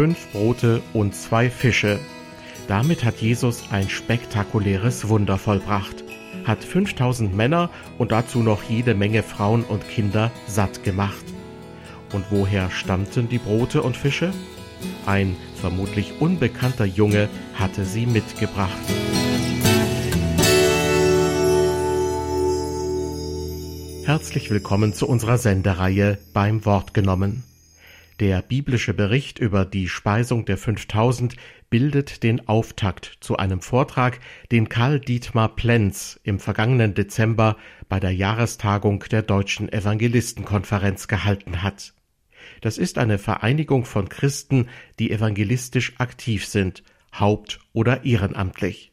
fünf Brote und zwei Fische. Damit hat Jesus ein spektakuläres Wunder vollbracht, hat 5000 Männer und dazu noch jede Menge Frauen und Kinder satt gemacht. Und woher stammten die Brote und Fische? Ein vermutlich unbekannter Junge hatte sie mitgebracht. Herzlich willkommen zu unserer Sendereihe beim Wort genommen. Der biblische Bericht über die Speisung der 5000 bildet den Auftakt zu einem Vortrag, den Karl Dietmar Plenz im vergangenen Dezember bei der Jahrestagung der Deutschen Evangelistenkonferenz gehalten hat. Das ist eine Vereinigung von Christen, die evangelistisch aktiv sind, haupt- oder ehrenamtlich.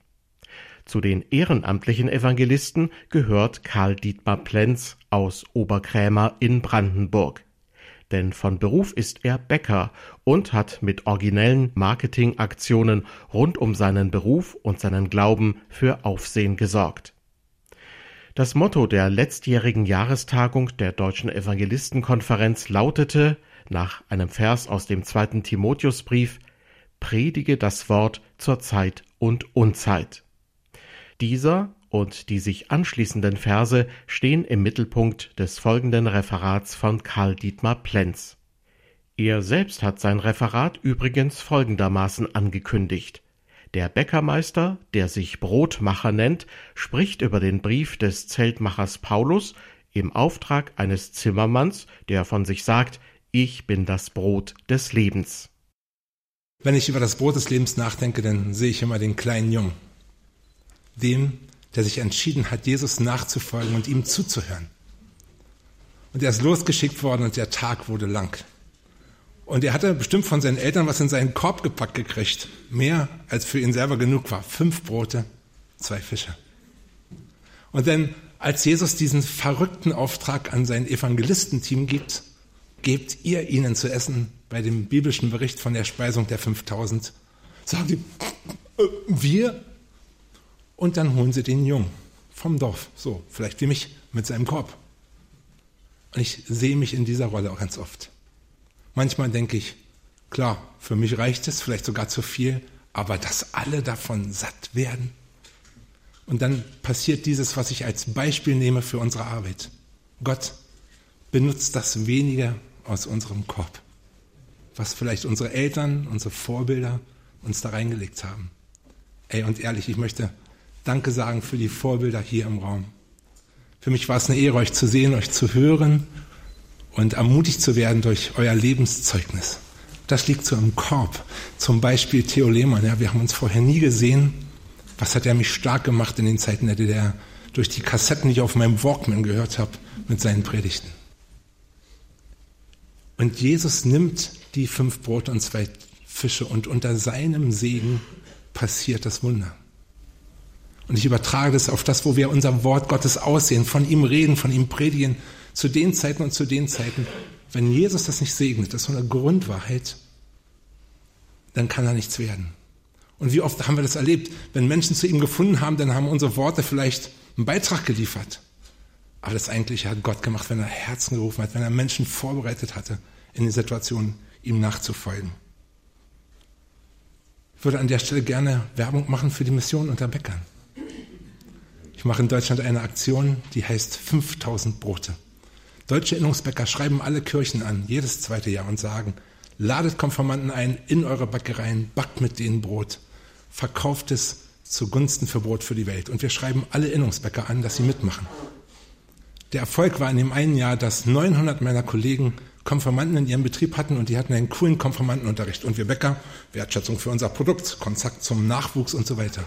Zu den ehrenamtlichen Evangelisten gehört Karl Dietmar Plenz aus Oberkrämer in Brandenburg. Denn von Beruf ist er Bäcker und hat mit originellen Marketingaktionen rund um seinen Beruf und seinen Glauben für Aufsehen gesorgt. Das Motto der letztjährigen Jahrestagung der Deutschen Evangelistenkonferenz lautete, nach einem Vers aus dem zweiten Timotheusbrief, Predige das Wort zur Zeit und Unzeit. Dieser und die sich anschließenden Verse stehen im Mittelpunkt des folgenden Referats von Karl Dietmar Plenz. Er selbst hat sein Referat übrigens folgendermaßen angekündigt. Der Bäckermeister, der sich Brotmacher nennt, spricht über den Brief des Zeltmachers Paulus im Auftrag eines Zimmermanns, der von sich sagt, ich bin das Brot des Lebens. Wenn ich über das Brot des Lebens nachdenke, dann sehe ich immer den kleinen Jungen dem, der sich entschieden hat, Jesus nachzufolgen und ihm zuzuhören. Und er ist losgeschickt worden und der Tag wurde lang. Und er hatte bestimmt von seinen Eltern was in seinen Korb gepackt gekriegt. Mehr als für ihn selber genug war. Fünf Brote, zwei Fische. Und denn als Jesus diesen verrückten Auftrag an sein Evangelistenteam gibt, gebt ihr ihnen zu essen bei dem biblischen Bericht von der Speisung der 5000, sagen die, äh, wir? Und dann holen sie den Jungen vom Dorf, so, vielleicht wie mich, mit seinem Korb. Und ich sehe mich in dieser Rolle auch ganz oft. Manchmal denke ich, klar, für mich reicht es, vielleicht sogar zu viel, aber dass alle davon satt werden. Und dann passiert dieses, was ich als Beispiel nehme für unsere Arbeit. Gott benutzt das Wenige aus unserem Korb, was vielleicht unsere Eltern, unsere Vorbilder uns da reingelegt haben. Ey, und ehrlich, ich möchte Danke sagen für die Vorbilder hier im Raum. Für mich war es eine Ehre, euch zu sehen, euch zu hören und ermutigt zu werden durch euer Lebenszeugnis. Das liegt so im Korb. Zum Beispiel Theo Lehmann. Ja, wir haben uns vorher nie gesehen. Was hat er mich stark gemacht in den Zeiten der DDR? Durch die Kassetten, die ich auf meinem Walkman gehört habe, mit seinen Predigten. Und Jesus nimmt die fünf Brote und zwei Fische und unter seinem Segen passiert das Wunder. Und ich übertrage das auf das, wo wir unser Wort Gottes aussehen, von ihm reden, von ihm predigen, zu den Zeiten und zu den Zeiten. Wenn Jesus das nicht segnet, das ist so eine Grundwahrheit, dann kann er nichts werden. Und wie oft haben wir das erlebt? Wenn Menschen zu ihm gefunden haben, dann haben unsere Worte vielleicht einen Beitrag geliefert. Aber das Eigentliche hat Gott gemacht, wenn er Herzen gerufen hat, wenn er Menschen vorbereitet hatte, in die Situation ihm nachzufolgen. Ich würde an der Stelle gerne Werbung machen für die Mission unter Bäckern. Ich mache in Deutschland eine Aktion, die heißt 5000 Brote. Deutsche Innungsbäcker schreiben alle Kirchen an, jedes zweite Jahr, und sagen, ladet Konformanten ein in eure Bäckereien, backt mit denen Brot, verkauft es zugunsten für Brot für die Welt. Und wir schreiben alle Innungsbäcker an, dass sie mitmachen. Der Erfolg war in dem einen Jahr, dass 900 meiner Kollegen Konformanten in ihrem Betrieb hatten und die hatten einen coolen Konformantenunterricht. Und wir Bäcker, Wertschätzung für unser Produkt, Kontakt zum Nachwuchs und so weiter.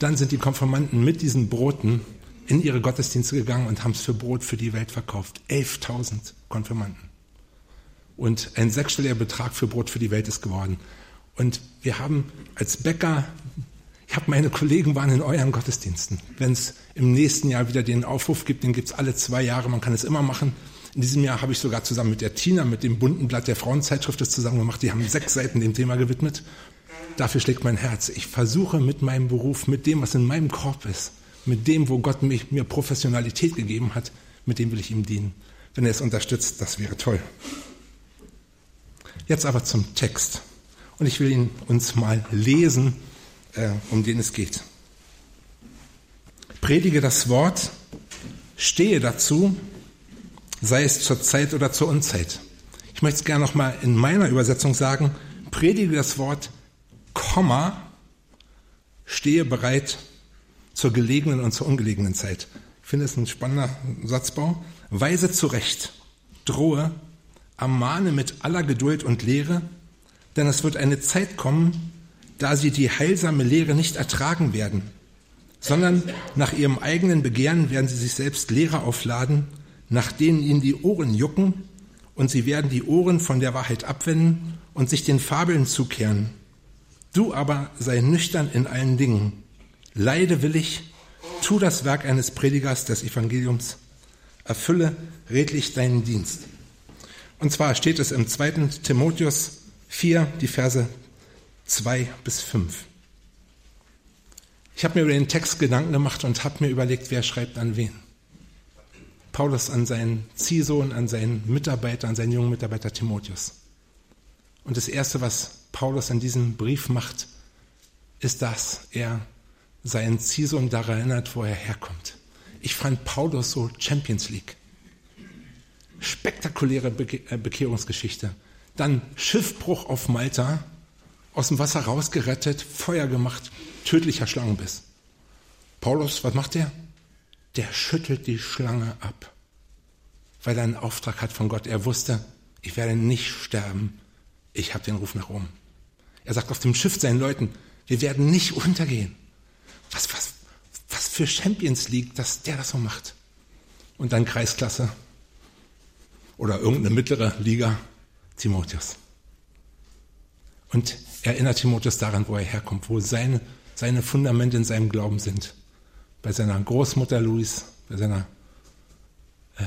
Dann sind die Konformanten mit diesen Broten in ihre Gottesdienste gegangen und haben es für Brot für die Welt verkauft. 11.000 Konfirmanden. Und ein sechsstelliger Betrag für Brot für die Welt ist geworden. Und wir haben als Bäcker, ich habe meine Kollegen waren in euren Gottesdiensten. Wenn es im nächsten Jahr wieder den Aufruf gibt, den gibt es alle zwei Jahre, man kann es immer machen. In diesem Jahr habe ich sogar zusammen mit der Tina, mit dem bunten Blatt der Frauenzeitschrift das zusammen gemacht. Die haben sechs Seiten dem Thema gewidmet dafür schlägt mein Herz. Ich versuche mit meinem Beruf, mit dem, was in meinem Korb ist, mit dem, wo Gott mich, mir Professionalität gegeben hat, mit dem will ich ihm dienen. Wenn er es unterstützt, das wäre toll. Jetzt aber zum Text. Und ich will ihn uns mal lesen, äh, um den es geht. Predige das Wort, stehe dazu, sei es zur Zeit oder zur Unzeit. Ich möchte es gerne noch mal in meiner Übersetzung sagen, predige das Wort, Komma, stehe bereit zur gelegenen und zur ungelegenen Zeit. Ich finde es ein spannender Satzbau. Weise zurecht, drohe, ermahne mit aller Geduld und Lehre, denn es wird eine Zeit kommen, da sie die heilsame Lehre nicht ertragen werden, sondern nach ihrem eigenen Begehren werden sie sich selbst Lehre aufladen, nach denen ihnen die Ohren jucken, und sie werden die Ohren von der Wahrheit abwenden und sich den Fabeln zukehren. Du aber sei nüchtern in allen Dingen, leide willig, tu das Werk eines Predigers des Evangeliums, erfülle redlich deinen Dienst. Und zwar steht es im 2. Timotheus 4, die Verse 2 bis 5. Ich habe mir über den Text Gedanken gemacht und habe mir überlegt, wer schreibt an wen. Paulus an seinen Ziehsohn, an seinen Mitarbeiter, an seinen jungen Mitarbeiter Timotheus. Und das Erste, was Paulus in diesem Brief macht, ist, dass er seinen Ziehsohn daran erinnert, wo er herkommt. Ich fand Paulus so Champions League. Spektakuläre äh, Bekehrungsgeschichte. Dann Schiffbruch auf Malta, aus dem Wasser rausgerettet, Feuer gemacht, tödlicher Schlangenbiss. Paulus, was macht er? Der schüttelt die Schlange ab, weil er einen Auftrag hat von Gott. Er wusste, ich werde nicht sterben, ich habe den Ruf nach oben. Er sagt auf dem Schiff seinen Leuten, wir werden nicht untergehen. Was, was, was für Champions League, dass der das so macht. Und dann Kreisklasse oder irgendeine mittlere Liga, Timotheus. Und erinnert Timotheus daran, wo er herkommt, wo seine, seine Fundamente in seinem Glauben sind. Bei seiner Großmutter Louis, bei seiner äh,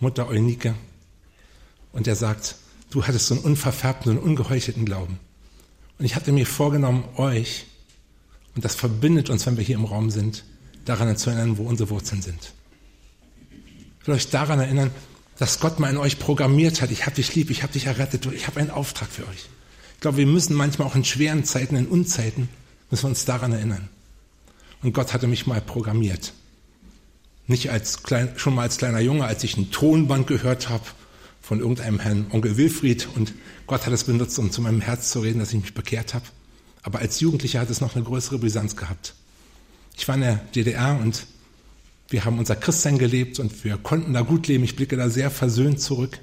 Mutter Eunike. Und er sagt, du hattest so einen unverfärbten und ungeheuchelten Glauben. Und ich hatte mir vorgenommen, euch, und das verbindet uns, wenn wir hier im Raum sind, daran zu erinnern, wo unsere Wurzeln sind. Ich will euch daran erinnern, dass Gott mal in euch programmiert hat. Ich habe dich lieb, ich habe dich errettet, ich habe einen Auftrag für euch. Ich glaube, wir müssen manchmal auch in schweren Zeiten, in Unzeiten, müssen wir uns daran erinnern. Und Gott hatte mich mal programmiert. Nicht als klein, schon mal als kleiner Junge, als ich ein Tonband gehört habe von irgendeinem Herrn Onkel Wilfried und Gott hat es benutzt, um zu meinem Herz zu reden, dass ich mich bekehrt habe. Aber als Jugendlicher hat es noch eine größere Brisanz gehabt. Ich war in der DDR und wir haben unser Christsein gelebt und wir konnten da gut leben. Ich blicke da sehr versöhnt zurück.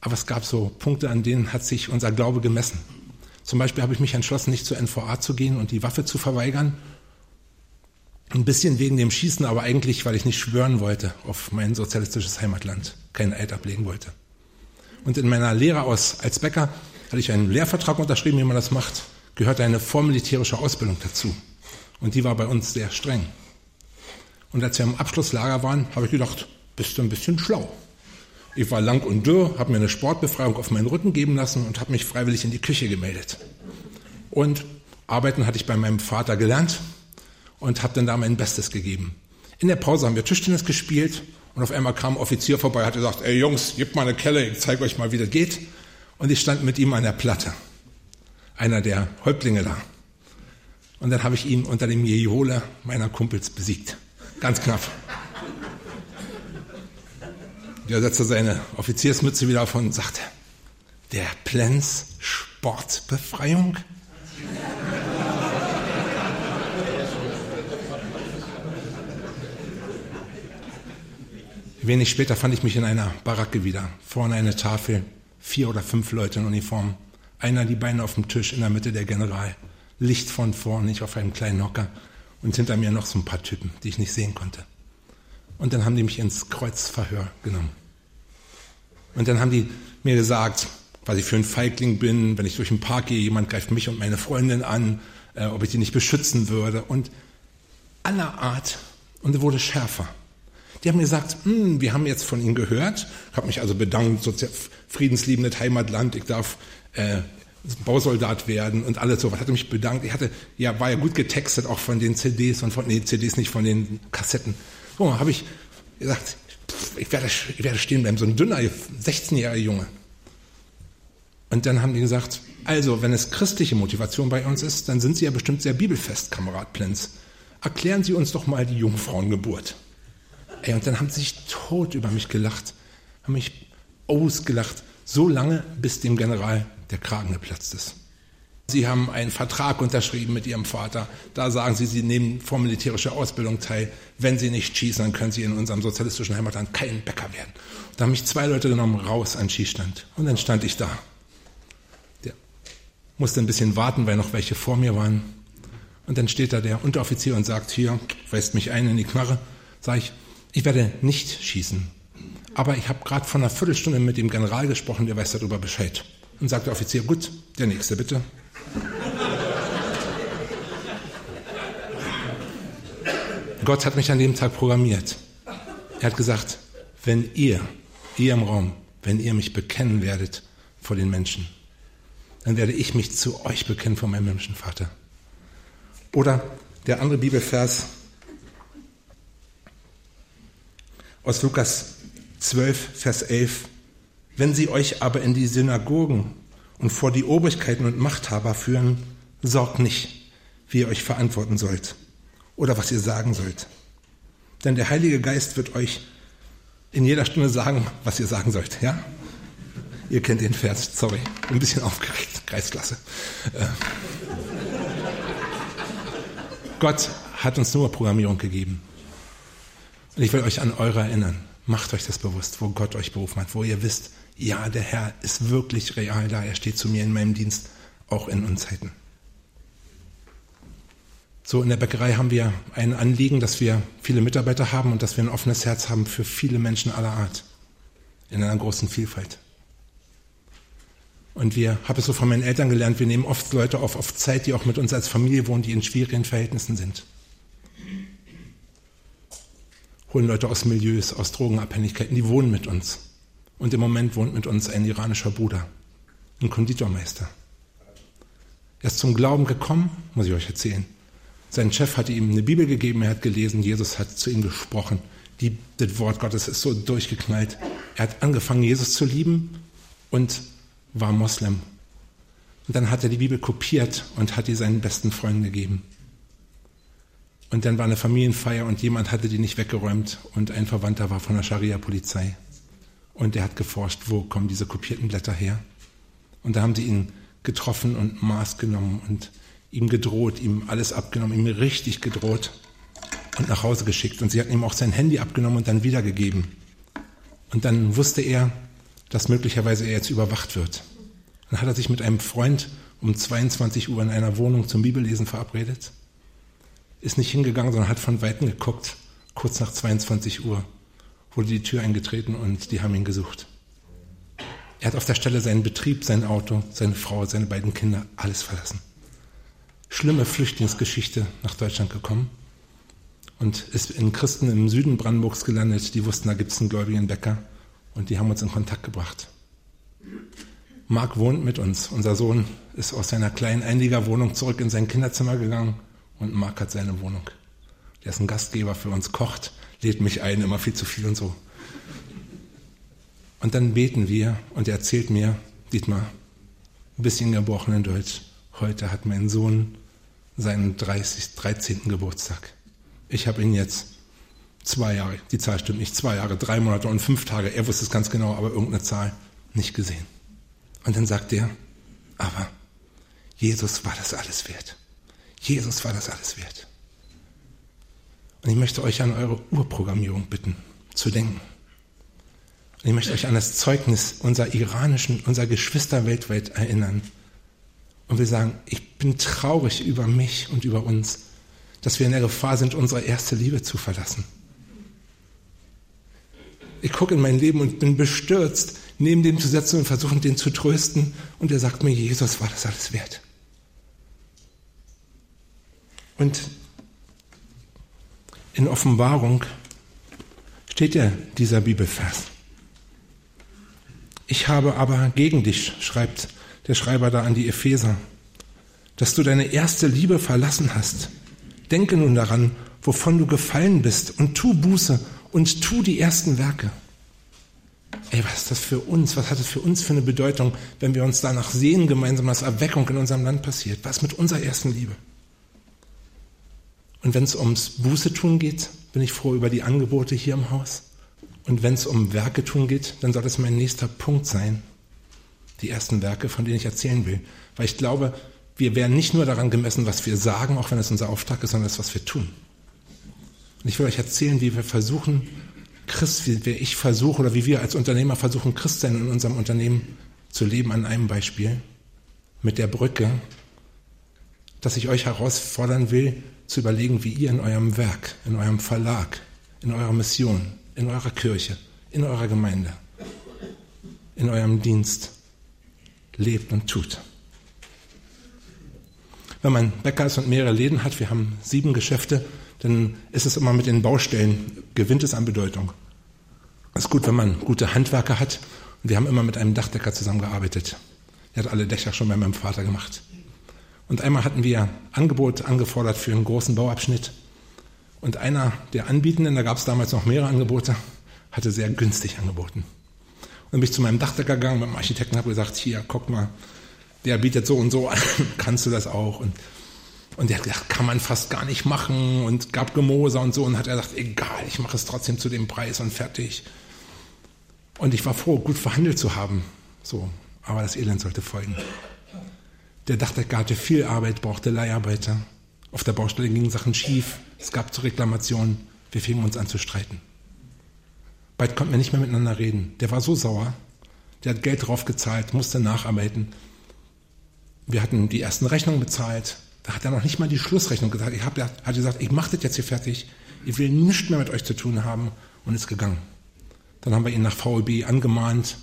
Aber es gab so Punkte, an denen hat sich unser Glaube gemessen. Zum Beispiel habe ich mich entschlossen, nicht zur NVA zu gehen und die Waffe zu verweigern. Ein bisschen wegen dem Schießen, aber eigentlich, weil ich nicht schwören wollte auf mein sozialistisches Heimatland, keinen Eid ablegen wollte. Und in meiner Lehre aus, als Bäcker hatte ich einen Lehrvertrag unterschrieben, wie man das macht, gehörte eine vormilitärische Ausbildung dazu. Und die war bei uns sehr streng. Und als wir im Abschlusslager waren, habe ich gedacht, bist du ein bisschen schlau. Ich war lang und dürr, habe mir eine Sportbefreiung auf meinen Rücken geben lassen und habe mich freiwillig in die Küche gemeldet. Und arbeiten hatte ich bei meinem Vater gelernt und habe dann da mein Bestes gegeben. In der Pause haben wir Tischtennis gespielt und auf einmal kam ein Offizier vorbei, hat gesagt, ey Jungs, gebt mal eine Kelle, ich zeige euch mal, wie das geht. Und ich stand mit ihm an der Platte, einer der Häuptlinge da. Und dann habe ich ihn unter dem Jehole meiner Kumpels besiegt. Ganz knapp. Der setzte seine Offiziersmütze wieder auf und sagte, der Plens Sportbefreiung? Wenig später fand ich mich in einer Baracke wieder. Vorne eine Tafel, vier oder fünf Leute in Uniform. Einer die Beine auf dem Tisch, in der Mitte der General. Licht von vorne, ich auf einem kleinen Hocker und hinter mir noch so ein paar Typen, die ich nicht sehen konnte. Und dann haben die mich ins Kreuzverhör genommen. Und dann haben die mir gesagt, was ich für ein Feigling bin, wenn ich durch den Park gehe, jemand greift mich und meine Freundin an, äh, ob ich die nicht beschützen würde. Und aller Art. Und es wurde schärfer. Die haben gesagt, hm, wir haben jetzt von Ihnen gehört, habe mich also bedankt, Sozial friedensliebendes Heimatland, ich darf äh, Bausoldat werden und alles so. Was hatte mich bedankt. Ich hatte, ja, war ja gut getextet, auch von den CDs und von, nee, CDs nicht von den Kassetten. So, habe ich gesagt, ich werde, ich werde stehen bleiben. So ein dünner, 16-jähriger Junge. Und dann haben die gesagt, also, wenn es christliche Motivation bei uns ist, dann sind Sie ja bestimmt sehr bibelfest, Kamerad Plenz. Erklären Sie uns doch mal die Jungfrauengeburt. Ey, und dann haben sie sich tot über mich gelacht, haben mich ausgelacht, so lange, bis dem General der Kragen geplatzt ist. Sie haben einen Vertrag unterschrieben mit Ihrem Vater. Da sagen Sie, Sie nehmen vor militärischer Ausbildung teil. Wenn Sie nicht schießen, dann können Sie in unserem sozialistischen Heimatland kein Bäcker werden. Da haben mich zwei Leute genommen, raus an Schießstand. Und dann stand ich da. Der musste ein bisschen warten, weil noch welche vor mir waren. Und dann steht da der Unteroffizier und sagt, hier, weist mich ein in die Knarre. Sag ich, ich werde nicht schießen. Aber ich habe gerade vor einer Viertelstunde mit dem General gesprochen, der weiß darüber Bescheid. Und sagt der Offizier, gut, der nächste bitte. Gott hat mich an dem Tag programmiert. Er hat gesagt, wenn ihr, ihr im Raum, wenn ihr mich bekennen werdet vor den Menschen, dann werde ich mich zu euch bekennen vor meinem himmlischen Vater. Oder der andere Bibelvers aus Lukas 12, Vers 11. Wenn sie euch aber in die Synagogen und vor die Obrigkeiten und Machthaber führen, sorgt nicht, wie ihr euch verantworten sollt oder was ihr sagen sollt. Denn der Heilige Geist wird euch in jeder Stunde sagen, was ihr sagen sollt. Ja? Ihr kennt den Vers, sorry, ein bisschen aufgeregt, Kreisklasse. Äh. Gott hat uns nur Programmierung gegeben. Und ich will euch an eure erinnern. Macht euch das bewusst, wo Gott euch berufen hat, wo ihr wisst, ja, der Herr ist wirklich real da. Er steht zu mir in meinem Dienst, auch in Unzeiten. So, in der Bäckerei haben wir ein Anliegen, dass wir viele Mitarbeiter haben und dass wir ein offenes Herz haben für viele Menschen aller Art. In einer großen Vielfalt. Und wir, habe es so von meinen Eltern gelernt, wir nehmen oft Leute auf, auf Zeit, die auch mit uns als Familie wohnen, die in schwierigen Verhältnissen sind. Holen Leute aus Milieus, aus Drogenabhängigkeiten, die wohnen mit uns. Und im Moment wohnt mit uns ein iranischer Bruder, ein Konditormeister. Er ist zum Glauben gekommen, muss ich euch erzählen. Sein Chef hatte ihm eine Bibel gegeben, er hat gelesen, Jesus hat zu ihm gesprochen. Die, das Wort Gottes ist so durchgeknallt. Er hat angefangen, Jesus zu lieben und war Moslem. Und dann hat er die Bibel kopiert und hat die seinen besten Freunden gegeben. Und dann war eine Familienfeier und jemand hatte die nicht weggeräumt und ein Verwandter war von der Scharia-Polizei. Und er hat geforscht, wo kommen diese kopierten Blätter her. Und da haben sie ihn getroffen und Maß genommen und ihm gedroht, ihm alles abgenommen, ihm richtig gedroht und nach Hause geschickt. Und sie hatten ihm auch sein Handy abgenommen und dann wiedergegeben. Und dann wusste er, dass möglicherweise er jetzt überwacht wird. Dann hat er sich mit einem Freund um 22 Uhr in einer Wohnung zum Bibellesen verabredet, ist nicht hingegangen, sondern hat von Weitem geguckt, kurz nach 22 Uhr wurde die Tür eingetreten und die haben ihn gesucht. Er hat auf der Stelle seinen Betrieb, sein Auto, seine Frau, seine beiden Kinder, alles verlassen. Schlimme Flüchtlingsgeschichte nach Deutschland gekommen und ist in Christen im Süden Brandenburgs gelandet. Die wussten, da gibt es einen gläubigen Bäcker und die haben uns in Kontakt gebracht. Marc wohnt mit uns. Unser Sohn ist aus seiner kleinen Einliegerwohnung zurück in sein Kinderzimmer gegangen und Marc hat seine Wohnung. Der ist ein Gastgeber für uns, kocht, lädt mich ein, immer viel zu viel und so. Und dann beten wir und er erzählt mir, Dietmar, ein bisschen gebrochenen Deutsch, heute hat mein Sohn seinen 30, 13. Geburtstag. Ich habe ihn jetzt zwei Jahre, die Zahl stimmt nicht, zwei Jahre, drei Monate und fünf Tage, er wusste es ganz genau, aber irgendeine Zahl nicht gesehen. Und dann sagt er, aber Jesus war das alles wert. Jesus war das alles wert. Und ich möchte euch an eure Urprogrammierung bitten, zu denken. Und ich möchte euch an das Zeugnis unserer iranischen, unserer Geschwister weltweit erinnern. Und wir sagen, ich bin traurig über mich und über uns, dass wir in der Gefahr sind, unsere erste Liebe zu verlassen. Ich gucke in mein Leben und bin bestürzt, neben dem zu setzen und versuchen, den zu trösten. Und er sagt mir, Jesus war das alles wert. Und in Offenbarung steht ja dieser Bibelvers. Ich habe aber gegen dich, schreibt der Schreiber da an die Epheser, dass du deine erste Liebe verlassen hast. Denke nun daran, wovon du gefallen bist, und tu Buße und tu die ersten Werke. ey, was ist das für uns? Was hat es für uns für eine Bedeutung, wenn wir uns danach sehen, gemeinsam, dass Erweckung in unserem Land passiert? Was mit unserer ersten Liebe? Und wenn es ums Buße tun geht, bin ich froh über die Angebote hier im Haus. Und wenn es um Werke tun geht, dann soll das mein nächster Punkt sein. Die ersten Werke, von denen ich erzählen will. Weil ich glaube, wir werden nicht nur daran gemessen, was wir sagen, auch wenn es unser Auftrag ist, sondern das, was wir tun. Und ich will euch erzählen, wie wir versuchen, Christ, wie ich versuche oder wie wir als Unternehmer versuchen, Christsein in unserem Unternehmen zu leben an einem Beispiel. Mit der Brücke, dass ich euch herausfordern will, zu überlegen, wie ihr in eurem Werk, in eurem Verlag, in eurer Mission, in eurer Kirche, in eurer Gemeinde, in eurem Dienst lebt und tut. Wenn man Bäcker ist und mehrere Läden hat, wir haben sieben Geschäfte, dann ist es immer mit den Baustellen, gewinnt es an Bedeutung. Es ist gut, wenn man gute Handwerker hat. Und wir haben immer mit einem Dachdecker zusammengearbeitet. Der hat alle Dächer schon bei meinem Vater gemacht. Und einmal hatten wir Angebot angefordert für einen großen Bauabschnitt. Und einer der Anbietenden, da gab es damals noch mehrere Angebote, hatte sehr günstig angeboten. Und dann bin ich zu meinem Dachdecker gegangen, mit dem Architekten, habe gesagt, hier, guck mal, der bietet so und so an, kannst du das auch? Und, und der hat gesagt, kann man fast gar nicht machen und gab Gemoser und so. Und hat er gesagt, egal, ich mache es trotzdem zu dem Preis und fertig. Und ich war froh, gut verhandelt zu haben. So, aber das Elend sollte folgen. Der Dachdecker hatte viel Arbeit, brauchte Leiharbeiter. Auf der Baustelle gingen Sachen schief. Es gab zu Reklamationen. Wir fingen uns an zu streiten. Bald konnten wir nicht mehr miteinander reden. Der war so sauer. Der hat Geld draufgezahlt, musste nacharbeiten. Wir hatten die ersten Rechnungen bezahlt. Da hat er noch nicht mal die Schlussrechnung gesagt. Ich habe hat gesagt, ich mache das jetzt hier fertig. Ich will nichts mehr mit euch zu tun haben und ist gegangen. Dann haben wir ihn nach VLB angemahnt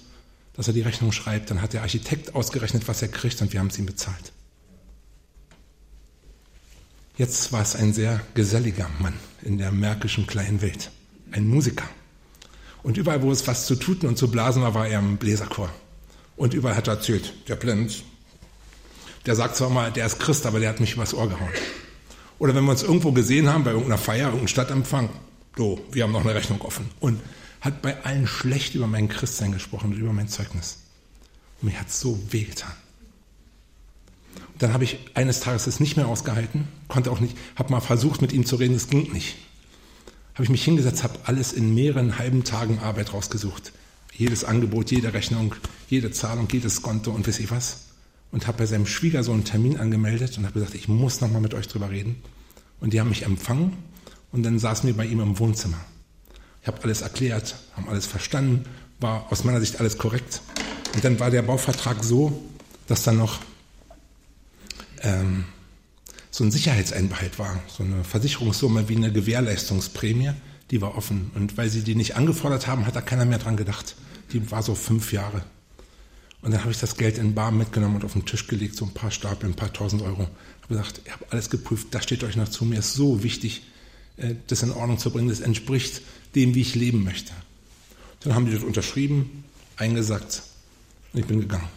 dass er die Rechnung schreibt. Dann hat der Architekt ausgerechnet, was er kriegt und wir haben es ihm bezahlt. Jetzt war es ein sehr geselliger Mann in der märkischen kleinen Welt. Ein Musiker. Und überall, wo es was zu tuten und zu blasen war, war er im Bläserchor. Und überall hat er erzählt, der Plenz, der sagt zwar mal, der ist Christ, aber der hat mich übers Ohr gehauen. Oder wenn wir uns irgendwo gesehen haben, bei irgendeiner Feier, irgendeinem Stadtempfang, so, wir haben noch eine Rechnung offen. Und hat bei allen schlecht über mein Christsein gesprochen und über mein Zeugnis. Und mir hat es so wehgetan. Und dann habe ich eines Tages es nicht mehr ausgehalten, konnte auch nicht, habe mal versucht mit ihm zu reden, es ging nicht. Habe ich mich hingesetzt, habe alles in mehreren halben Tagen Arbeit rausgesucht. Jedes Angebot, jede Rechnung, jede Zahlung, jedes Konto und weiß ich was. Und habe bei seinem Schwiegersohn einen Termin angemeldet und habe gesagt, ich muss nochmal mit euch drüber reden. Und die haben mich empfangen und dann saßen wir bei ihm im Wohnzimmer. Ich habe alles erklärt, haben alles verstanden, war aus meiner Sicht alles korrekt. Und dann war der Bauvertrag so, dass dann noch ähm, so ein Sicherheitseinbehalt war, so eine Versicherungssumme wie eine Gewährleistungsprämie, die war offen. Und weil sie die nicht angefordert haben, hat da keiner mehr dran gedacht. Die war so fünf Jahre. Und dann habe ich das Geld in Bar mitgenommen und auf den Tisch gelegt, so ein paar Stapel, ein paar tausend Euro. Ich habe gesagt, ich habe alles geprüft, das steht euch noch zu, mir ist so wichtig, das in Ordnung zu bringen, das entspricht dem, wie ich leben möchte. Dann haben die das unterschrieben, eingesagt und ich bin gegangen.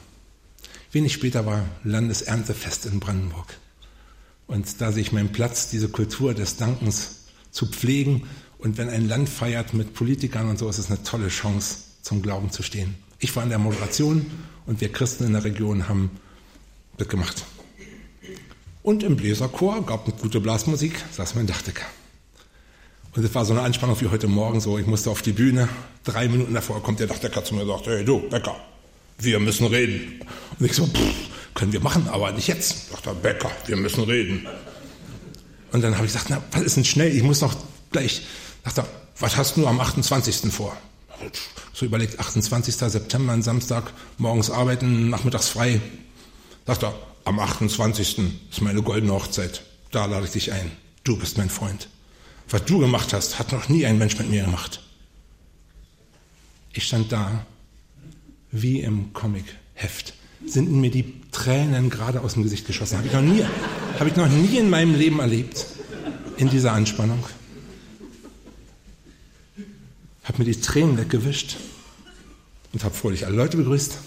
Wenig später war Landeserntefest in Brandenburg. Und da sehe ich meinen Platz, diese Kultur des Dankens zu pflegen. Und wenn ein Land feiert mit Politikern und so, ist es eine tolle Chance, zum Glauben zu stehen. Ich war in der Moderation und wir Christen in der Region haben das gemacht. Und im Bläserchor gab es gute Blasmusik, saß mein Dachdecker. Und es war so eine Anspannung wie heute Morgen so. Ich musste auf die Bühne. Drei Minuten davor kommt der Dachdecker zu mir und sagt, hey du, Becker, wir müssen reden. Und ich so, pff, können wir machen, aber nicht jetzt. Sagt er, Becker, wir müssen reden. Und dann habe ich gesagt, na, was ist denn schnell? Ich muss noch gleich. Sagt er, was hast du am 28. vor? So überlegt, 28. September, ein Samstag, morgens arbeiten, nachmittags frei. Sagt er, am 28. ist meine goldene Hochzeit. Da lade ich dich ein. Du bist mein Freund. Was du gemacht hast, hat noch nie ein Mensch mit mir gemacht. Ich stand da, wie im Comic-Heft. Sind mir die Tränen gerade aus dem Gesicht geschossen. Habe ich noch nie, habe ich noch nie in meinem Leben erlebt. In dieser Anspannung. Habe mir die Tränen weggewischt und habe fröhlich alle Leute begrüßt.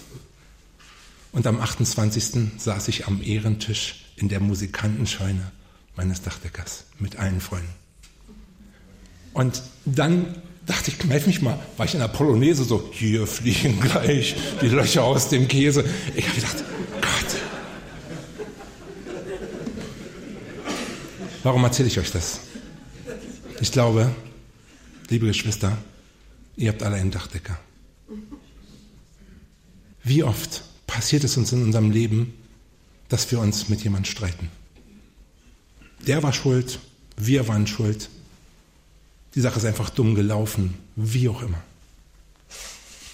Und am 28. saß ich am Ehrentisch in der Musikantenscheune meines Dachdeckers mit allen Freunden. Und dann dachte ich, kneif mich mal. War ich in der Polonaise so, hier fliegen gleich die Löcher aus dem Käse. Ich habe gedacht, Gott. Warum erzähle ich euch das? Ich glaube, liebe Geschwister, ihr habt alle einen Dachdecker. Wie oft passiert es uns in unserem Leben, dass wir uns mit jemandem streiten? Der war schuld, wir waren schuld. Die Sache ist einfach dumm gelaufen, wie auch immer.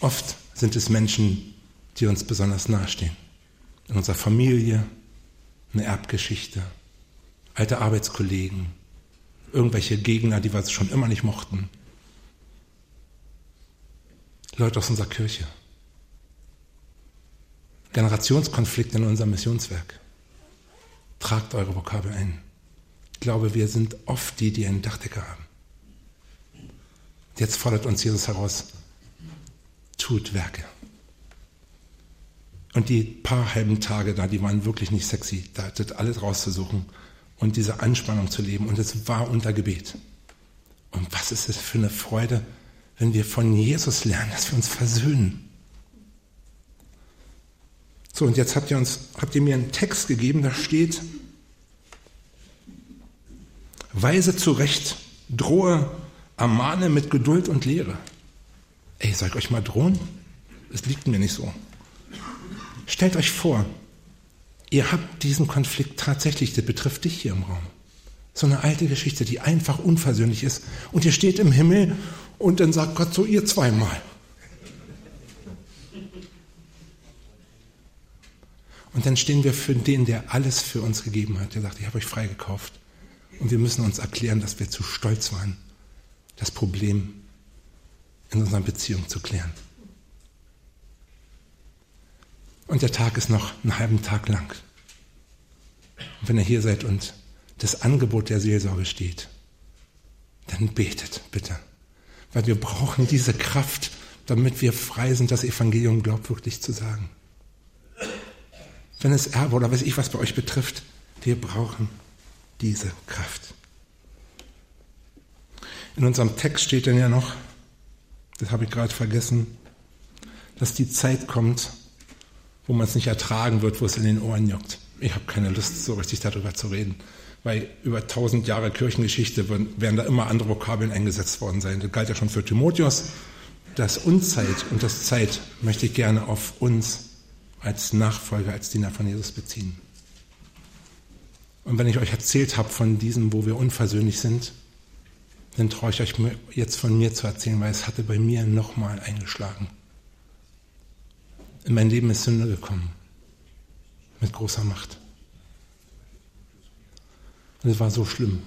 Oft sind es Menschen, die uns besonders nahestehen. In unserer Familie, eine Erbgeschichte, alte Arbeitskollegen, irgendwelche Gegner, die wir schon immer nicht mochten. Leute aus unserer Kirche. Generationskonflikte in unserem Missionswerk. Tragt eure Vokabel ein. Ich glaube, wir sind oft die, die einen Dachdecker haben. Jetzt fordert uns Jesus heraus, tut Werke. Und die paar halben Tage da, die waren wirklich nicht sexy, da das alles rauszusuchen und diese Anspannung zu leben. Und es war unter Gebet. Und was ist es für eine Freude, wenn wir von Jesus lernen, dass wir uns versöhnen. So, und jetzt habt ihr uns, habt ihr mir einen Text gegeben, da steht, Weise zurecht, drohe, ermahne mit Geduld und Lehre. Ey, soll ich euch mal drohen? Es liegt mir nicht so. Stellt euch vor, ihr habt diesen Konflikt tatsächlich, der betrifft dich hier im Raum. So eine alte Geschichte, die einfach unversöhnlich ist. Und ihr steht im Himmel und dann sagt Gott so, ihr zweimal. Und dann stehen wir für den, der alles für uns gegeben hat. Der sagt, ich habe euch freigekauft. Und wir müssen uns erklären, dass wir zu stolz waren, das Problem in unserer Beziehung zu klären. Und der Tag ist noch einen halben Tag lang. Und wenn ihr hier seid und das Angebot der Seelsorge steht, dann betet bitte. Weil wir brauchen diese Kraft, damit wir frei sind, das Evangelium glaubwürdig zu sagen. Wenn es Erbe oder weiß ich was bei euch betrifft, wir brauchen diese Kraft. In unserem Text steht dann ja noch, das habe ich gerade vergessen, dass die Zeit kommt, wo man es nicht ertragen wird, wo es in den Ohren juckt. Ich habe keine Lust, so richtig darüber zu reden, weil über tausend Jahre Kirchengeschichte werden da immer andere Vokabeln eingesetzt worden sein. Das galt ja schon für Timotheus. Das Unzeit und das Zeit möchte ich gerne auf uns als Nachfolger, als Diener von Jesus beziehen. Und wenn ich euch erzählt habe von diesem, wo wir unversöhnlich sind, dann traue ich euch jetzt von mir zu erzählen, weil es hatte bei mir nochmal eingeschlagen. In mein Leben ist Sünde gekommen. Mit großer Macht. Und es war so schlimm.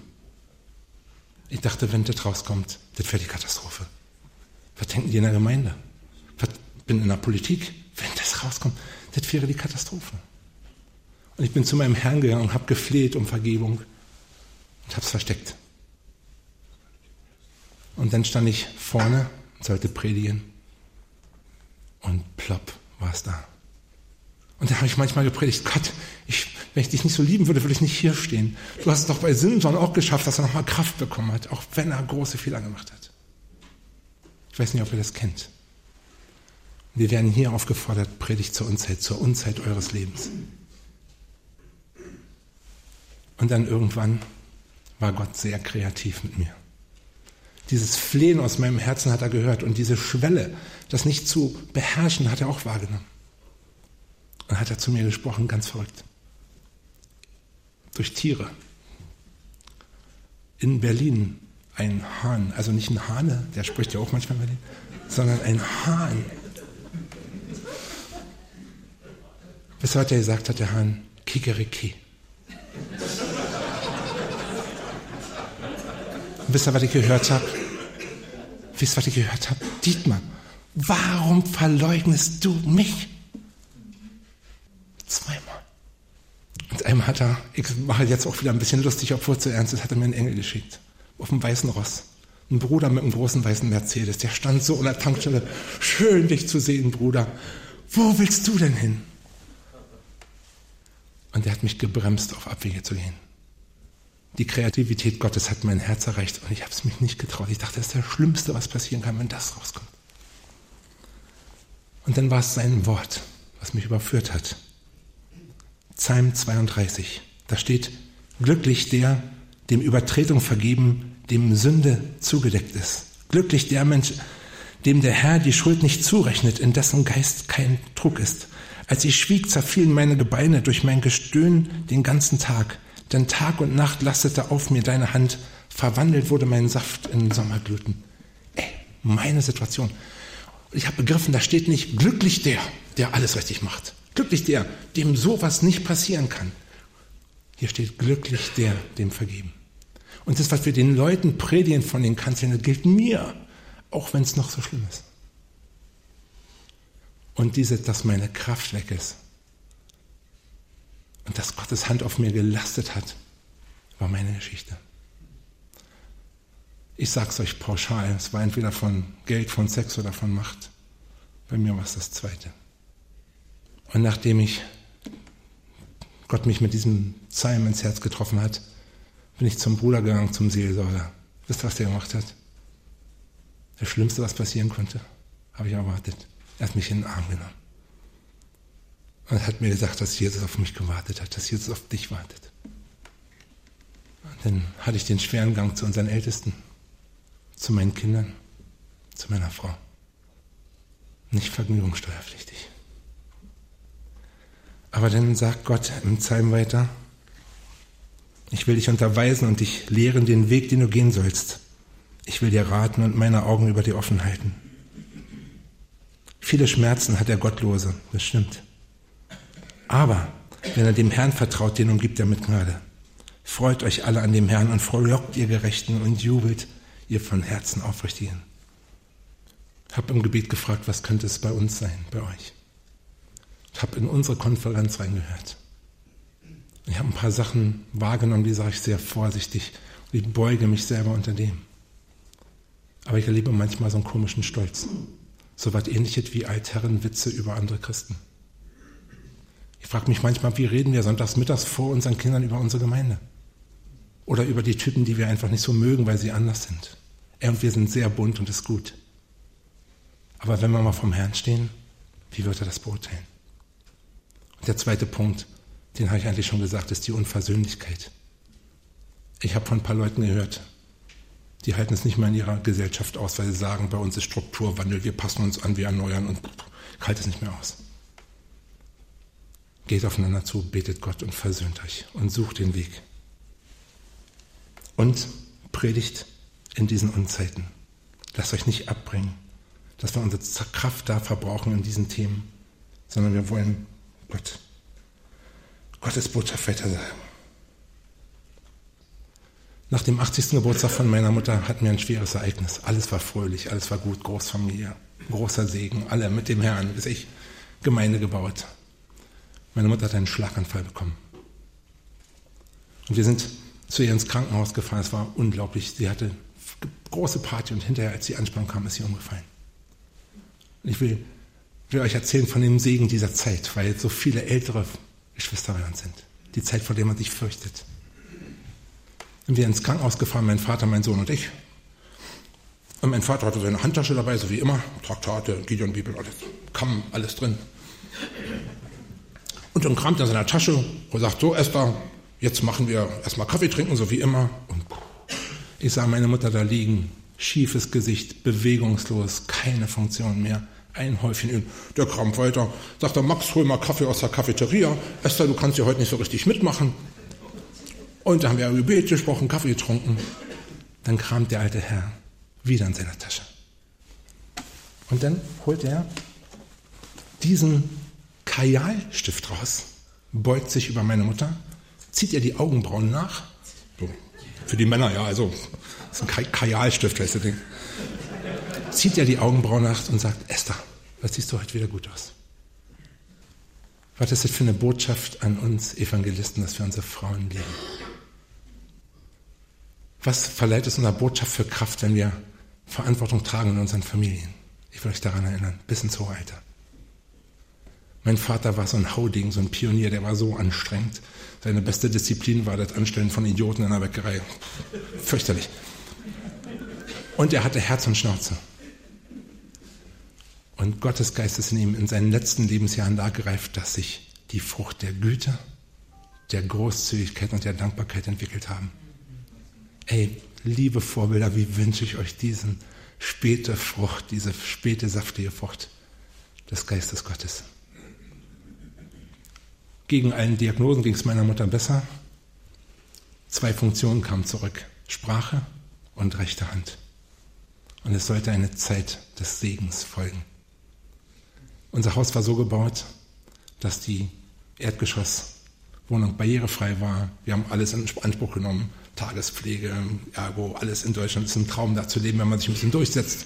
Ich dachte, wenn das rauskommt, das wäre die Katastrophe. Was denken die in der Gemeinde? Was bin in der Politik? Wenn das rauskommt, das wäre die Katastrophe. Und ich bin zu meinem Herrn gegangen und habe gefleht um Vergebung und habe es versteckt. Und dann stand ich vorne und sollte predigen und plopp war es da. Und da habe ich manchmal gepredigt, Gott, ich, wenn ich dich nicht so lieben würde, würde ich nicht hier stehen. Du hast es doch bei Simson auch geschafft, dass er nochmal Kraft bekommen hat, auch wenn er große Fehler gemacht hat. Ich weiß nicht, ob ihr das kennt. Wir werden hier aufgefordert, predigt zur Unzeit, zur Unzeit eures Lebens. Und dann irgendwann war Gott sehr kreativ mit mir. Dieses Flehen aus meinem Herzen hat er gehört und diese Schwelle, das nicht zu beherrschen, hat er auch wahrgenommen. Und hat er zu mir gesprochen, ganz verrückt. Durch Tiere. In Berlin ein Hahn, also nicht ein Hane, der spricht ja auch manchmal in Berlin, sondern ein Hahn. Bis heute gesagt hat der Hahn, Kikeriki. Wisst ihr, was ich gehört habe? Wisst ihr, was ich gehört habe? Dietmar, warum verleugnest du mich? Zweimal. Und einmal hat er, ich mache jetzt auch wieder ein bisschen lustig, obwohl es zu ernst ist, hat er mir einen Engel geschickt. Auf dem weißen Ross. Ein Bruder mit einem großen weißen Mercedes. Der stand so an der Tankstelle. Schön, dich zu sehen, Bruder. Wo willst du denn hin? Und er hat mich gebremst, auf Abwege zu gehen. Die Kreativität Gottes hat mein Herz erreicht und ich habe es mich nicht getraut. Ich dachte, das ist das Schlimmste, was passieren kann, wenn das rauskommt. Und dann war es sein Wort, was mich überführt hat. Psalm 32. Da steht, glücklich der, dem Übertretung vergeben, dem Sünde zugedeckt ist. Glücklich der Mensch, dem der Herr die Schuld nicht zurechnet, in dessen Geist kein Druck ist. Als ich schwieg, zerfielen meine Gebeine durch mein Gestöhn den ganzen Tag. Denn Tag und Nacht lastete auf mir deine Hand. Verwandelt wurde mein Saft in Sommergluten. Ey, meine Situation. Ich habe begriffen, da steht nicht glücklich der, der alles richtig macht. Glücklich der, dem sowas nicht passieren kann. Hier steht glücklich der, dem vergeben. Und das, was wir den Leuten predigen von den Kanzeln, das gilt mir, auch wenn es noch so schlimm ist. Und diese, dass meine Kraft weg ist. Und dass Gottes Hand auf mir gelastet hat, war meine Geschichte. Ich sage es euch pauschal, es war entweder von Geld, von Sex oder von Macht. Bei mir war es das Zweite. Und nachdem ich Gott mich mit diesem Psalm ins Herz getroffen hat, bin ich zum Bruder gegangen, zum Seelsorger. Wisst ihr, was der gemacht hat? Das Schlimmste, was passieren konnte, habe ich erwartet. Er hat mich in den Arm genommen. Und hat mir gesagt, dass Jesus auf mich gewartet hat, dass Jesus auf dich wartet. Und dann hatte ich den schweren Gang zu unseren Ältesten, zu meinen Kindern, zu meiner Frau. Nicht vergnügungssteuerpflichtig. Aber dann sagt Gott im Psalm weiter, ich will dich unterweisen und dich lehren den Weg, den du gehen sollst. Ich will dir raten und meine Augen über dir offen halten. Viele Schmerzen hat der Gottlose, das stimmt. Aber wenn er dem Herrn vertraut, den umgibt er mit Gnade. Freut euch alle an dem Herrn und frohlockt ihr Gerechten und jubelt ihr von Herzen Aufrichtigen. Ich habe im Gebet gefragt, was könnte es bei uns sein, bei euch? Ich habe in unsere Konferenz reingehört. Ich habe ein paar Sachen wahrgenommen, die sage ich sehr vorsichtig. Und ich beuge mich selber unter dem. Aber ich erlebe manchmal so einen komischen Stolz. So was ähnliches wie Altherrenwitze über andere Christen. Ich frage mich manchmal, wie reden wir sonntags mittags vor unseren Kindern über unsere Gemeinde? Oder über die Typen, die wir einfach nicht so mögen, weil sie anders sind. Er und wir sind sehr bunt und ist gut. Aber wenn wir mal vom Herrn stehen, wie wird er das beurteilen? Und der zweite Punkt, den habe ich eigentlich schon gesagt, ist die Unversöhnlichkeit. Ich habe von ein paar Leuten gehört, die halten es nicht mehr in ihrer Gesellschaft aus, weil sie sagen, bei uns ist Strukturwandel, wir passen uns an, wir erneuern und ich halte es nicht mehr aus. Geht aufeinander zu, betet Gott und versöhnt euch und sucht den Weg. Und predigt in diesen Unzeiten. Lasst euch nicht abbringen, dass wir unsere Kraft da verbrauchen in diesen Themen, sondern wir wollen Gott, Gottes Botschaft weitersagen. Nach dem 80. Geburtstag von meiner Mutter hatten wir ein schweres Ereignis. Alles war fröhlich, alles war gut, Großfamilie, großer Segen, alle mit dem Herrn, bis ich Gemeinde gebaut. Meine Mutter hat einen Schlaganfall bekommen. Und wir sind zu ihr ins Krankenhaus gefahren. Es war unglaublich. Sie hatte große Party und hinterher, als die Anspannung kam, ist sie umgefallen. Und ich will, will euch erzählen von dem Segen dieser Zeit, weil so viele ältere Geschwister bei uns sind. Die Zeit, vor der man sich fürchtet. Und wir ins Krankenhaus gefahren, mein Vater, mein Sohn und ich. Und mein Vater hatte seine Handtasche dabei, so wie immer. Traktate, Gideon Bibel, alles. Kamm, alles drin. Und dann kramt er in seiner Tasche und sagt, so Esther, jetzt machen wir erstmal Kaffee trinken, so wie immer. Und ich sah meine Mutter da liegen, schiefes Gesicht, bewegungslos, keine Funktion mehr. Ein Häufchen Öl. Der kramt weiter. Sagt er, Max, hol mal Kaffee aus der Cafeteria. Esther, du kannst ja heute nicht so richtig mitmachen. Und da haben wir Gebet gesprochen, Kaffee getrunken. Dann kramt der alte Herr wieder in seiner Tasche. Und dann holt er diesen Kajalstift raus, beugt sich über meine Mutter, zieht ihr die Augenbrauen nach. So, für die Männer, ja, also, das ist ein Kajalstift, weißt du, Ding. Zieht ihr die Augenbrauen nach und sagt, Esther, was siehst du heute wieder gut aus? Was ist das für eine Botschaft an uns Evangelisten, dass wir unsere Frauen lieben? Was verleiht es unserer Botschaft für Kraft, wenn wir Verantwortung tragen in unseren Familien? Ich will euch daran erinnern, bis ins hohe Alter. Mein Vater war so ein Hauding, so ein Pionier, der war so anstrengend. Seine beste Disziplin war das Anstellen von Idioten in der Bäckerei. Fürchterlich. Und er hatte Herz und Schnauze. Und Gottes Geist ist in ihm in seinen letzten Lebensjahren da gereift, dass sich die Frucht der Güte, der Großzügigkeit und der Dankbarkeit entwickelt haben. Ey, liebe Vorbilder, wie wünsche ich euch diesen späte Frucht, diese späte saftige Frucht des Geistes Gottes. Gegen allen Diagnosen ging es meiner Mutter besser. Zwei Funktionen kamen zurück. Sprache und rechte Hand. Und es sollte eine Zeit des Segens folgen. Unser Haus war so gebaut, dass die Erdgeschosswohnung barrierefrei war. Wir haben alles in Anspruch genommen. Tagespflege, ergo, alles in Deutschland ist ein Traum, da zu leben, wenn man sich ein bisschen durchsetzt.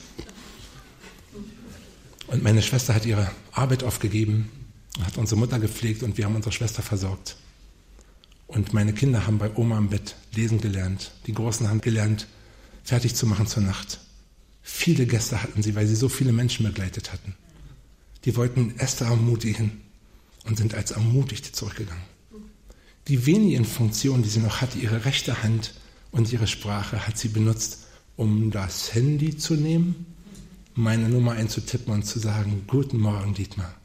Und meine Schwester hat ihre Arbeit aufgegeben hat unsere Mutter gepflegt und wir haben unsere Schwester versorgt. Und meine Kinder haben bei Oma im Bett lesen gelernt. Die Großen haben gelernt, fertig zu machen zur Nacht. Viele Gäste hatten sie, weil sie so viele Menschen begleitet hatten. Die wollten Esther ermutigen und sind als Ermutigte zurückgegangen. Die wenigen Funktionen, die sie noch hatte, ihre rechte Hand und ihre Sprache, hat sie benutzt, um das Handy zu nehmen, meine Nummer einzutippen und zu sagen, guten Morgen, Dietmar.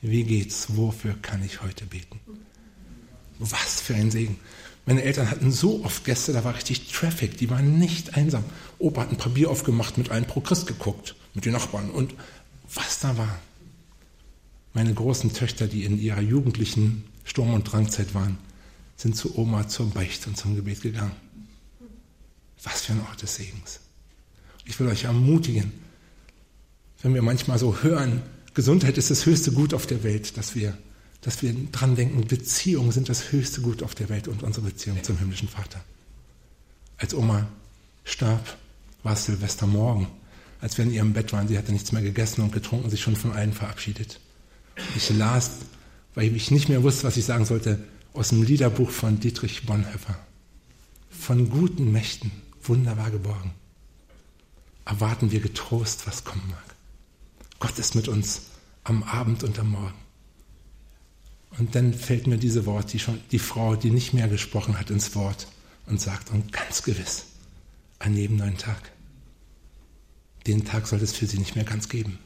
Wie geht's? Wofür kann ich heute beten? Was für ein Segen. Meine Eltern hatten so oft Gäste, da war richtig Traffic, die waren nicht einsam. Opa hat ein paar Bier aufgemacht, mit allen pro Christ geguckt, mit den Nachbarn und was da war. Meine großen Töchter, die in ihrer jugendlichen Sturm- und Drangzeit waren, sind zu Oma zur Beichte und zum Gebet gegangen. Was für ein Ort des Segens. Ich will euch ermutigen, wenn wir manchmal so hören, Gesundheit ist das höchste Gut auf der Welt, dass wir, dass wir dran denken, Beziehungen sind das höchste Gut auf der Welt und unsere Beziehung zum himmlischen Vater. Als Oma starb, war es Silvestermorgen. Als wir in ihrem Bett waren, sie hatte nichts mehr gegessen und getrunken, sich schon von allen verabschiedet. Ich las, weil ich nicht mehr wusste, was ich sagen sollte, aus dem Liederbuch von Dietrich Bonhoeffer. Von guten Mächten wunderbar geborgen. Erwarten wir getrost, was kommen mag. Gott ist mit uns am Abend und am Morgen. Und dann fällt mir diese Wort, die, schon, die Frau, die nicht mehr gesprochen hat, ins Wort und sagt, und ganz gewiss, an jedem neuen Tag. Den Tag soll es für sie nicht mehr ganz geben.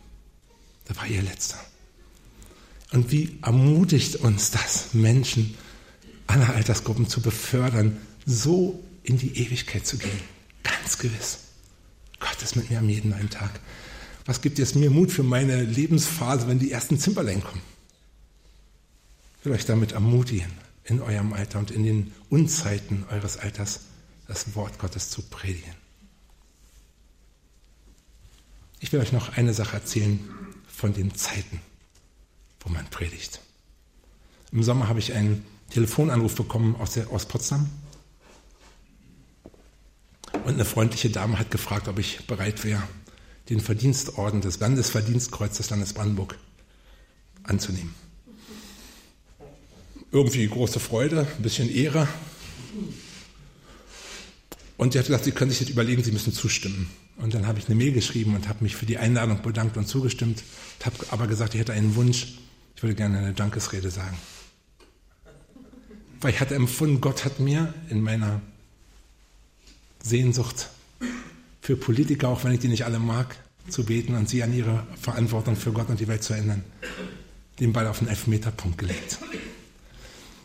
Da war ihr letzter. Und wie ermutigt uns das, Menschen aller Altersgruppen zu befördern, so in die Ewigkeit zu gehen. Ganz gewiss. Gott ist mit mir am jeden neuen Tag. Was gibt jetzt mir Mut für meine Lebensphase, wenn die ersten Zimperlein kommen? Ich will euch damit ermutigen, in eurem Alter und in den Unzeiten eures Alters das Wort Gottes zu predigen. Ich will euch noch eine Sache erzählen von den Zeiten, wo man predigt. Im Sommer habe ich einen Telefonanruf bekommen aus, der, aus Potsdam. Und eine freundliche Dame hat gefragt, ob ich bereit wäre, den Verdienstorden des Landesverdienstkreuz des Landes Brandenburg anzunehmen. Irgendwie große Freude, ein bisschen Ehre. Und sie hat gesagt, Sie können sich jetzt überlegen, Sie müssen zustimmen. Und dann habe ich eine Mail geschrieben und habe mich für die Einladung bedankt und zugestimmt, habe aber gesagt, ich hätte einen Wunsch, ich würde gerne eine Dankesrede sagen. Weil ich hatte empfunden, Gott hat mir in meiner Sehnsucht für Politiker, auch wenn ich die nicht alle mag, zu beten und sie an ihre Verantwortung für Gott und die Welt zu erinnern, den Ball auf den Elfmeterpunkt gelegt.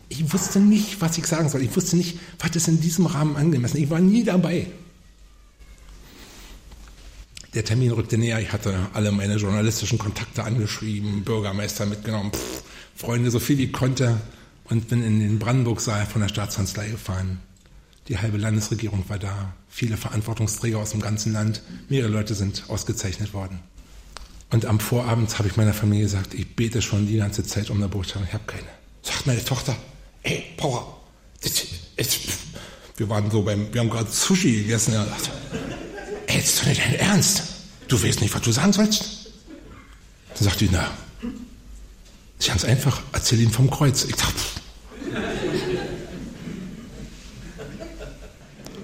Ich wusste nicht, was ich sagen soll. Ich wusste nicht, was ist in diesem Rahmen angemessen. Ich war nie dabei. Der Termin rückte näher. Ich hatte alle meine journalistischen Kontakte angeschrieben, Bürgermeister mitgenommen, pff, Freunde, so viel wie ich konnte und bin in den Brandenburg-Saal von der Staatskanzlei gefahren. Die halbe Landesregierung war da, viele Verantwortungsträger aus dem ganzen Land, mehrere Leute sind ausgezeichnet worden. Und am Vorabend habe ich meiner Familie gesagt, ich bete schon die ganze Zeit um eine Botschaft, ich habe keine. Sagt meine Tochter, ey, Power, wir waren so beim, wir haben gerade Sushi gegessen. Ja, ey, jetzt ist doch nicht dein Ernst. Du weißt nicht, was du sagen sollst? Dann sagt die, na, ganz einfach, erzähl ihm vom Kreuz. Ich dachte,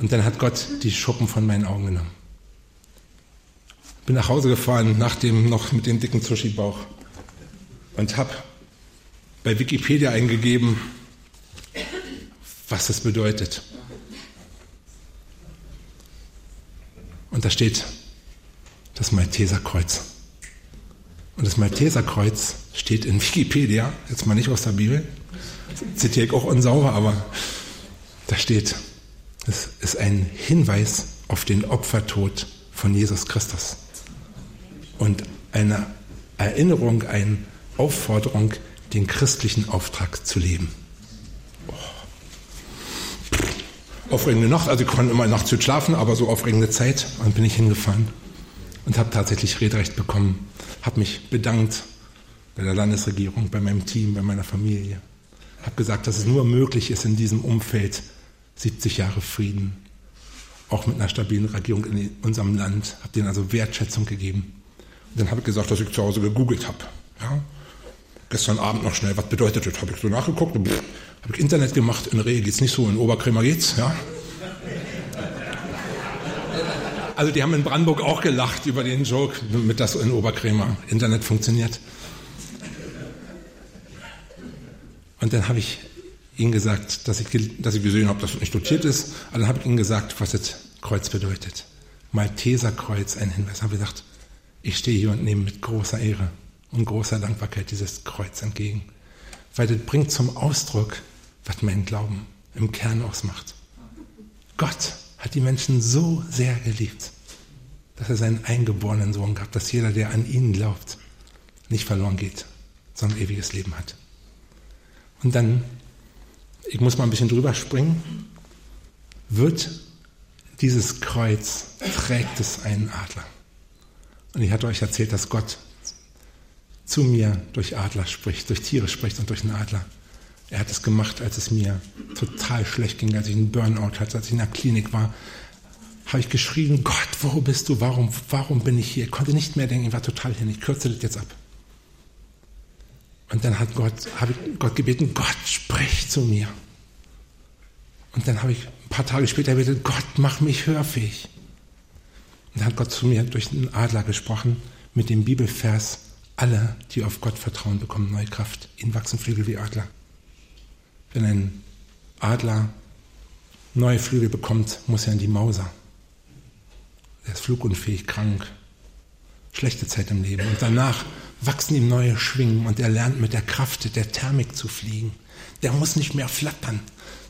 Und dann hat Gott die Schuppen von meinen Augen genommen. Bin nach Hause gefahren, nach noch mit dem dicken Sushi-Bauch und habe bei Wikipedia eingegeben, was das bedeutet. Und da steht das Malteserkreuz. Und das Malteserkreuz steht in Wikipedia, jetzt mal nicht aus der Bibel, zitiere ich auch unsauber, aber da steht, es ist ein Hinweis auf den Opfertod von Jesus Christus. Und eine Erinnerung, eine Aufforderung, den christlichen Auftrag zu leben. Oh. Aufregende Nacht, also ich konnte immer nachts gut schlafen, aber so aufregende Zeit. Und bin ich hingefahren und habe tatsächlich Rederecht bekommen, habe mich bedankt bei der Landesregierung, bei meinem Team, bei meiner Familie. Habe gesagt, dass es nur möglich ist in diesem Umfeld 70 Jahre Frieden, auch mit einer stabilen Regierung in unserem Land. Habe denen also Wertschätzung gegeben. Und dann habe ich gesagt, dass ich zu Hause gegoogelt habe. Ja? Gestern Abend noch schnell, was bedeutet das? Habe ich so nachgeguckt, habe ich Internet gemacht. In Rehe geht es nicht so, in Oberkrämer geht's. Ja? Also die haben in Brandenburg auch gelacht über den Joke, mit das in Oberkrämer Internet funktioniert. Und dann habe ich ihnen gesagt, dass ich, dass ich gesehen habe, dass es nicht dotiert ist. Aber dann habe ich ihnen gesagt, was das Kreuz bedeutet. Malteserkreuz, ein Hinweis. Habe gesagt, ich stehe hier und nehme mit großer Ehre und großer Dankbarkeit dieses Kreuz entgegen. Weil das bringt zum Ausdruck, was mein Glauben im Kern ausmacht. Gott hat die Menschen so sehr geliebt, dass er seinen eingeborenen Sohn gab, dass jeder, der an ihn glaubt, nicht verloren geht, sondern ewiges Leben hat. Und dann, ich muss mal ein bisschen drüber springen, wird dieses Kreuz, trägt es einen Adler. Und ich hatte euch erzählt, dass Gott zu mir durch Adler spricht, durch Tiere spricht und durch einen Adler. Er hat es gemacht, als es mir total schlecht ging, als ich einen Burnout hatte, als ich in der Klinik war. Habe ich geschrien, Gott, wo bist du? Warum, warum bin ich hier? Ich konnte nicht mehr denken, ich war total hin. Ich kürze das jetzt ab. Und dann hat Gott, habe ich Gott gebeten, Gott, sprich zu mir. Und dann habe ich ein paar Tage später gebeten, Gott, mach mich hörfähig. Und dann hat Gott zu mir durch den Adler gesprochen mit dem Bibelvers, alle, die auf Gott vertrauen, bekommen neue Kraft. Ihnen wachsen Flügel wie Adler. Wenn ein Adler neue Flügel bekommt, muss er in die Mauser. Er ist flugunfähig, krank, schlechte Zeit im Leben. Und danach wachsen ihm neue Schwingen und er lernt mit der Kraft der Thermik zu fliegen. Der muss nicht mehr flattern.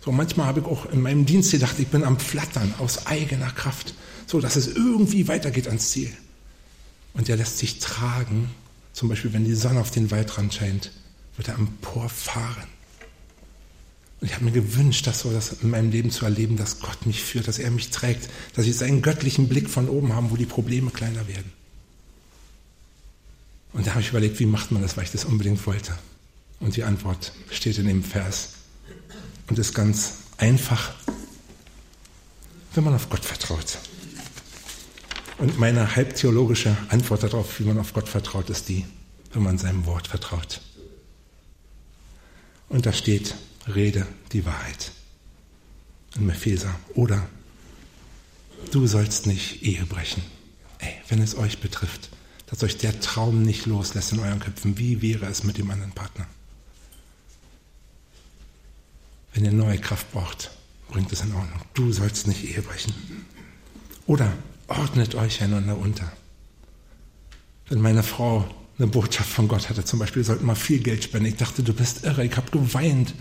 So manchmal habe ich auch in meinem Dienst gedacht, ich bin am Flattern aus eigener Kraft, so dass es irgendwie weitergeht ans Ziel. Und er lässt sich tragen, zum Beispiel wenn die Sonne auf den Waldrand scheint, wird er emporfahren. Und ich habe mir gewünscht, das so das in meinem Leben zu erleben, dass Gott mich führt, dass er mich trägt, dass ich seinen göttlichen Blick von oben habe, wo die Probleme kleiner werden. Und da habe ich überlegt, wie macht man das, weil ich das unbedingt wollte. Und die Antwort steht in dem Vers und ist ganz einfach, wenn man auf Gott vertraut. Und meine halbtheologische Antwort darauf, wie man auf Gott vertraut, ist die, wenn man seinem Wort vertraut. Und da steht, rede die Wahrheit. In Epheser. Oder du sollst nicht Ehe brechen. Ey, wenn es euch betrifft, dass euch der Traum nicht loslässt in euren Köpfen, wie wäre es mit dem anderen Partner? Wenn ihr neue Kraft braucht, bringt es in Ordnung. Du sollst nicht Ehe brechen. Oder ordnet euch einander unter. Wenn meine Frau eine Botschaft von Gott hatte, zum Beispiel, wir sollten mal viel Geld spenden. Ich dachte, du bist irre, ich habe geweint.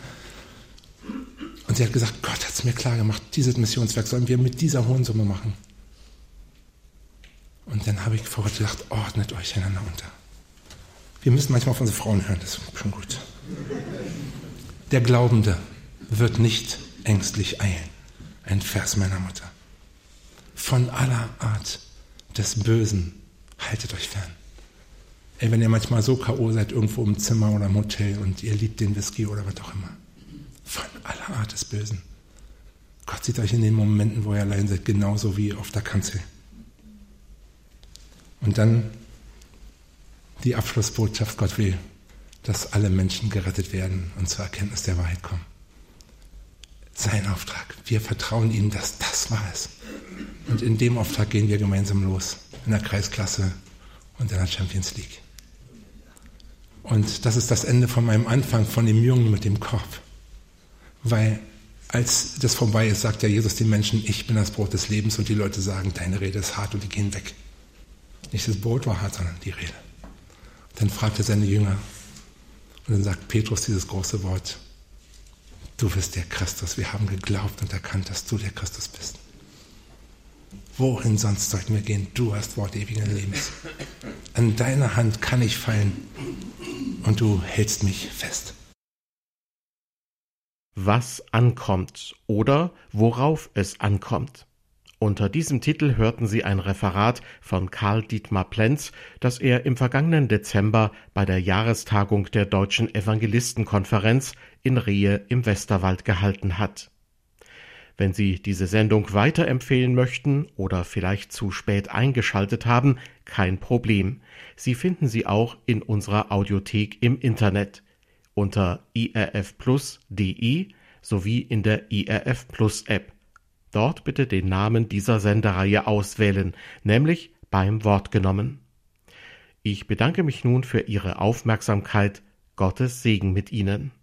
Und sie hat gesagt, Gott hat es mir klar gemacht, dieses Missionswerk sollen wir mit dieser hohen Summe machen. Und dann habe ich vor Gott gedacht, ordnet euch einander unter. Wir müssen manchmal auf unsere Frauen hören, das ist schon gut. Der Glaubende wird nicht ängstlich eilen. Ein Vers meiner Mutter. Von aller Art des Bösen haltet euch fern. Ey, wenn ihr manchmal so K.O. seid, irgendwo im Zimmer oder im Hotel und ihr liebt den Whisky oder was auch immer von aller Art des Bösen. Gott sieht euch in den Momenten, wo ihr allein seid, genauso wie auf der Kanzel. Und dann die Abschlussbotschaft, Gott will, dass alle Menschen gerettet werden und zur Erkenntnis der Wahrheit kommen. Sein Auftrag. Wir vertrauen ihm, dass das wahr ist. Und in dem Auftrag gehen wir gemeinsam los. In der Kreisklasse und in der Champions League. Und das ist das Ende von meinem Anfang, von dem Jungen mit dem Korb. Weil als das vorbei ist, sagt ja Jesus den Menschen, ich bin das Brot des Lebens und die Leute sagen, deine Rede ist hart und die gehen weg. Nicht das Brot war hart, sondern die Rede. Dann fragt er seine Jünger und dann sagt Petrus dieses große Wort, du bist der Christus, wir haben geglaubt und erkannt, dass du der Christus bist. Wohin sonst sollten wir gehen? Du hast Wort ewigen Lebens. An deiner Hand kann ich fallen und du hältst mich fest. Was ankommt oder worauf es ankommt. Unter diesem Titel hörten Sie ein Referat von Karl Dietmar Plenz, das er im vergangenen Dezember bei der Jahrestagung der Deutschen Evangelistenkonferenz in Rehe im Westerwald gehalten hat. Wenn Sie diese Sendung weiterempfehlen möchten oder vielleicht zu spät eingeschaltet haben, kein Problem. Sie finden sie auch in unserer Audiothek im Internet unter irfplus.de sowie in der IRF Plus App. Dort bitte den Namen dieser Sendereihe auswählen, nämlich beim Wort genommen. Ich bedanke mich nun für Ihre Aufmerksamkeit. Gottes Segen mit Ihnen.